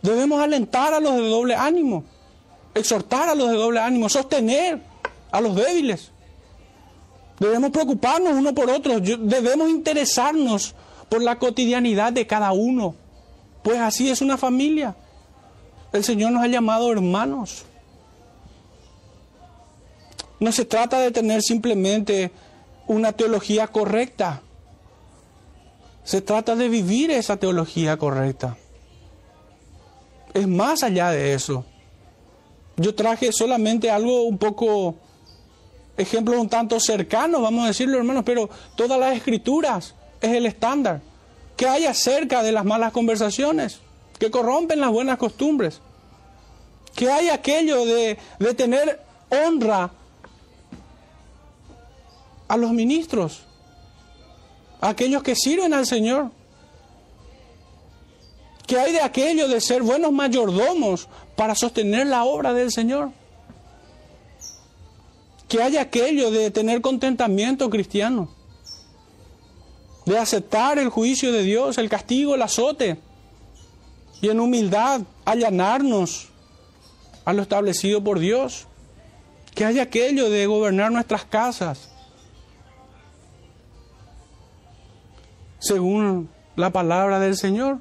Debemos alentar a los de doble ánimo, exhortar a los de doble ánimo, sostener a los débiles. Debemos preocuparnos uno por otro, debemos interesarnos por la cotidianidad de cada uno, pues así es una familia. El Señor nos ha llamado hermanos. No se trata de tener simplemente una teología correcta. Se trata de vivir esa teología correcta. Es más allá de eso. Yo traje solamente algo un poco ejemplos un tanto cercanos, vamos a decirlo hermanos, pero todas las escrituras es el estándar. Que hay acerca de las malas conversaciones, que corrompen las buenas costumbres. Que hay aquello de, de tener honra a los ministros, a aquellos que sirven al Señor. Que hay de aquello de ser buenos mayordomos para sostener la obra del Señor que haya aquello de tener contentamiento cristiano, de aceptar el juicio de Dios, el castigo, el azote, y en humildad allanarnos a lo establecido por Dios. que hay aquello de gobernar nuestras casas según la palabra del Señor.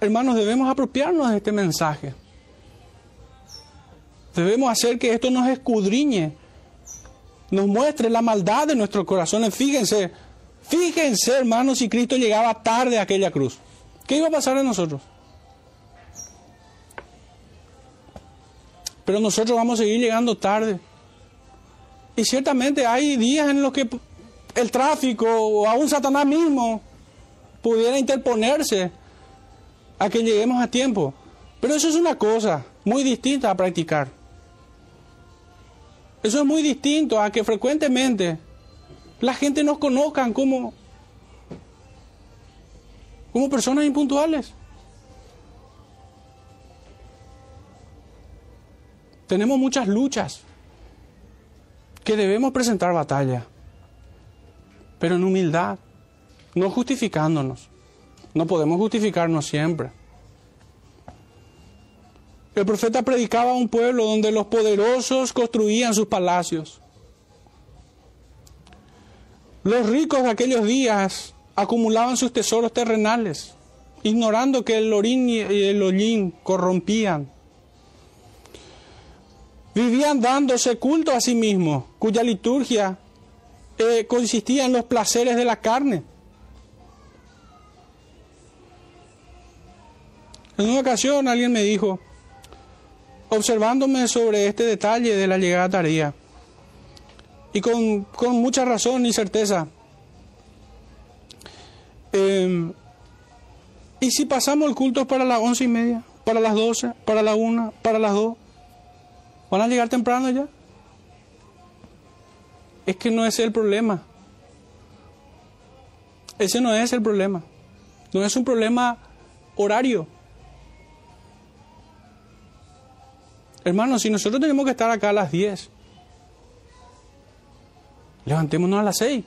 Hermanos, debemos apropiarnos de este mensaje. Debemos hacer que esto nos escudriñe, nos muestre la maldad de nuestros corazones. Fíjense, fíjense, hermanos, si Cristo llegaba tarde a aquella cruz. ¿Qué iba a pasar a nosotros? Pero nosotros vamos a seguir llegando tarde. Y ciertamente hay días en los que el tráfico o aún Satanás mismo pudiera interponerse a que lleguemos a tiempo. Pero eso es una cosa muy distinta a practicar. Eso es muy distinto a que frecuentemente la gente nos conozcan como, como personas impuntuales. Tenemos muchas luchas que debemos presentar batalla, pero en humildad, no justificándonos. No podemos justificarnos siempre. El profeta predicaba a un pueblo donde los poderosos construían sus palacios. Los ricos de aquellos días acumulaban sus tesoros terrenales, ignorando que el orín y el hollín corrompían Vivían dándose culto a sí mismos, cuya liturgia eh, consistía en los placeres de la carne. En una ocasión alguien me dijo, observándome sobre este detalle de la llegada tardía, y con, mucha razón y certeza, em, ¿y si pasamos el culto para las once y media, para las doce, para la una, para las dos? ¿Van a llegar temprano ya? Es que no es el problema. Ese no es el problema. No es un problema horario. Hermanos, si nosotros tenemos que estar acá a las 10, levantémonos a las 6.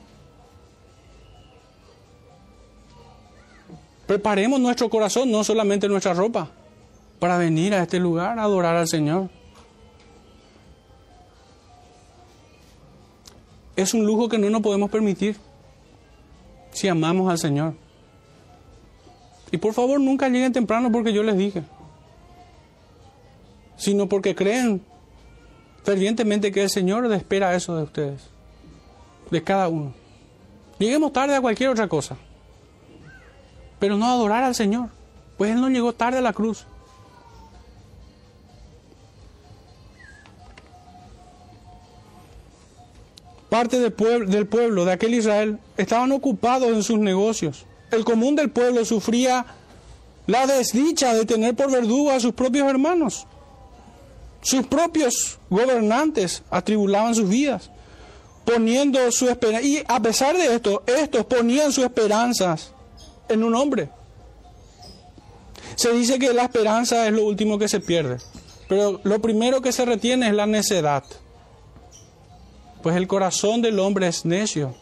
Preparemos nuestro corazón, no solamente nuestra ropa, para venir a este lugar a adorar al Señor. Es un lujo que no nos podemos permitir si amamos al Señor. Y por favor nunca lleguen temprano porque yo les dije, sino porque creen fervientemente que el Señor espera eso de ustedes, de cada uno. Lleguemos tarde a cualquier otra cosa, pero no adorar al Señor, pues Él no llegó tarde a la cruz. parte del pueblo, del pueblo de aquel Israel estaban ocupados en sus negocios. El común del pueblo sufría la desdicha de tener por verdugo a sus propios hermanos. Sus propios gobernantes atribulaban sus vidas, poniendo su esperanza. Y a pesar de esto, estos ponían sus esperanzas en un hombre. Se dice que la esperanza es lo último que se pierde, pero lo primero que se retiene es la necedad pues el corazón del hombre es necio.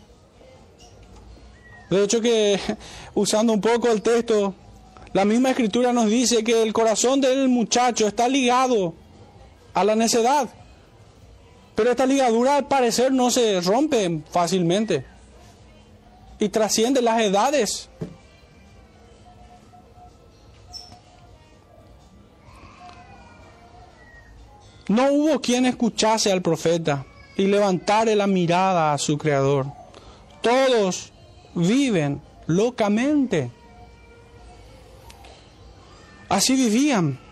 De hecho que usando un poco el texto, la misma escritura nos dice que el corazón del muchacho está ligado a la necedad. Pero esta ligadura al parecer no se rompe fácilmente y trasciende las edades. No hubo quien escuchase al profeta y levantar la mirada a su Creador. Todos viven locamente. Así vivían.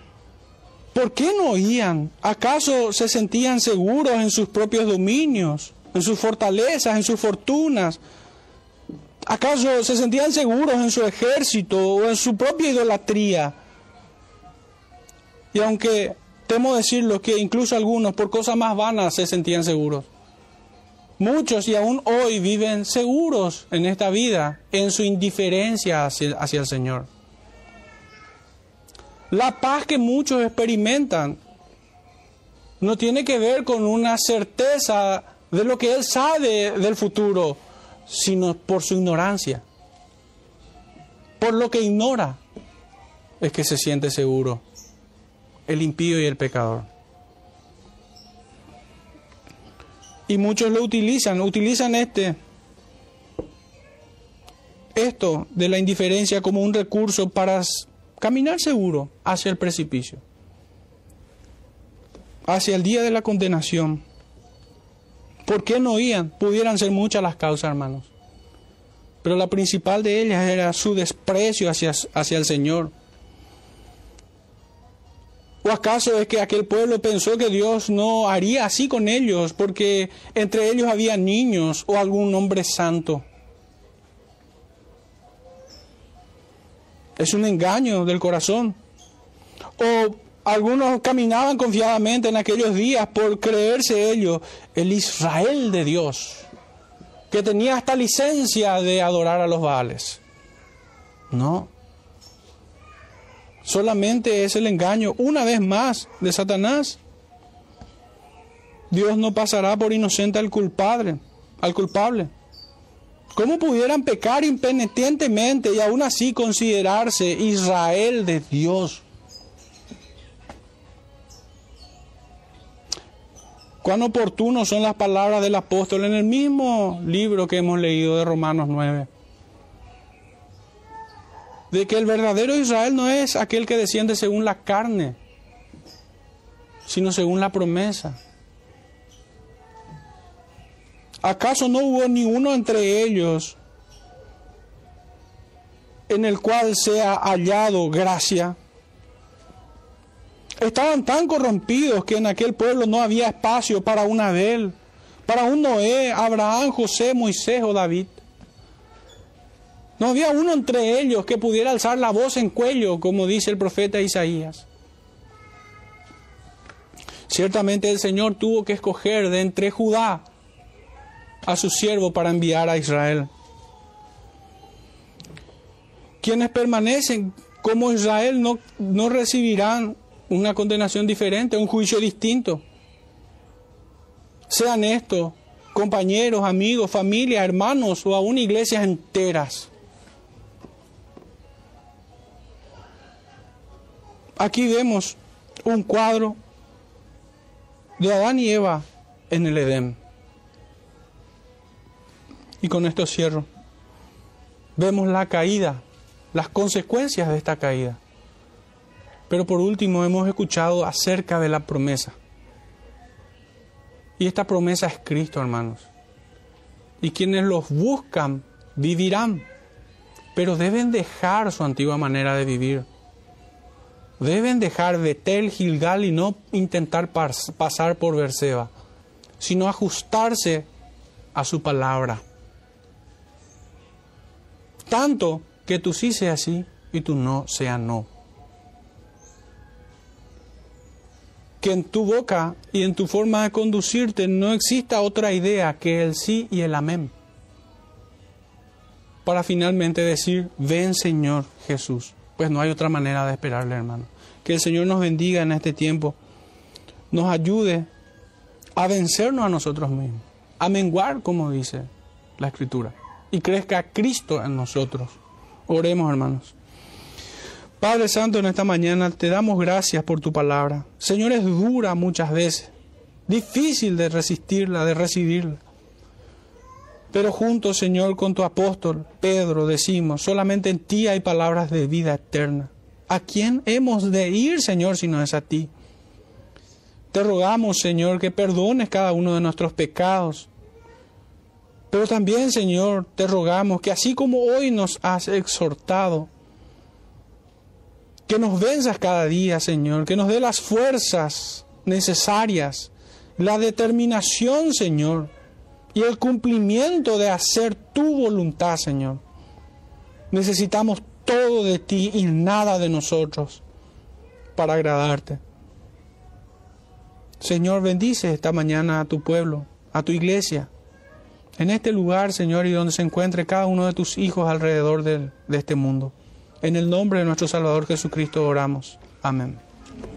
¿Por qué no oían? ¿Acaso se sentían seguros en sus propios dominios, en sus fortalezas, en sus fortunas? ¿Acaso se sentían seguros en su ejército o en su propia idolatría? Y aunque Temo decirlo que incluso algunos por cosas más vanas se sentían seguros. Muchos y aún hoy viven seguros en esta vida, en su indiferencia hacia, hacia el Señor. La paz que muchos experimentan no tiene que ver con una certeza de lo que Él sabe del futuro, sino por su ignorancia. Por lo que ignora es que se siente seguro el impío y el pecador. Y muchos lo utilizan, utilizan este esto de la indiferencia como un recurso para caminar seguro hacia el precipicio, hacia el día de la condenación. ¿Por qué no oían? Pudieran ser muchas las causas, hermanos. Pero la principal de ellas era su desprecio hacia, hacia el Señor. ¿O acaso es que aquel pueblo pensó que Dios no haría así con ellos porque entre ellos había niños o algún hombre santo? Es un engaño del corazón. O algunos caminaban confiadamente en aquellos días por creerse ellos el Israel de Dios, que tenía hasta licencia de adorar a los Baales. No. Solamente es el engaño, una vez más, de Satanás. Dios no pasará por inocente al culpable, al culpable. ¿Cómo pudieran pecar impenitentemente y aún así considerarse Israel de Dios? Cuán oportunos son las palabras del apóstol en el mismo libro que hemos leído de Romanos 9. De que el verdadero Israel no es aquel que desciende según la carne, sino según la promesa. ¿Acaso no hubo ni uno entre ellos en el cual sea hallado gracia? Estaban tan corrompidos que en aquel pueblo no había espacio para un Abel, para un Noé, Abraham, José, Moisés o David. No había uno entre ellos que pudiera alzar la voz en cuello, como dice el profeta Isaías. Ciertamente el Señor tuvo que escoger de entre Judá a su siervo para enviar a Israel. Quienes permanecen como Israel no, no recibirán una condenación diferente, un juicio distinto. Sean estos compañeros, amigos, familia, hermanos o aún iglesias enteras. Aquí vemos un cuadro de Adán y Eva en el Edén. Y con esto cierro. Vemos la caída, las consecuencias de esta caída. Pero por último hemos escuchado acerca de la promesa. Y esta promesa es Cristo, hermanos. Y quienes los buscan vivirán, pero deben dejar su antigua manera de vivir. Deben dejar Betel, Gilgal y no intentar pasar por Berseba, sino ajustarse a su palabra. Tanto que tú sí sea sí y tú no sea no. Que en tu boca y en tu forma de conducirte no exista otra idea que el sí y el amén. Para finalmente decir, ven Señor Jesús. Pues no hay otra manera de esperarle, hermano. Que el Señor nos bendiga en este tiempo, nos ayude a vencernos a nosotros mismos, a menguar, como dice la Escritura y crezca Cristo en nosotros. Oremos, hermanos. Padre Santo, en esta mañana te damos gracias por tu palabra. Señor, es dura muchas veces, difícil de resistirla, de recibirla. Pero juntos, Señor, con tu apóstol Pedro decimos, solamente en ti hay palabras de vida eterna. ¿A quién hemos de ir, Señor, si no es a ti? Te rogamos, Señor, que perdones cada uno de nuestros pecados, pero también, Señor, te rogamos que así como hoy nos has exhortado, que nos venzas cada día, Señor, que nos dé las fuerzas necesarias, la determinación, Señor, y el cumplimiento de hacer tu voluntad, Señor. Necesitamos todo de ti y nada de nosotros para agradarte. Señor, bendice esta mañana a tu pueblo, a tu iglesia en este lugar, Señor, y donde se encuentre cada uno de tus hijos alrededor de, de este mundo. En el nombre de nuestro Salvador Jesucristo oramos. Amén.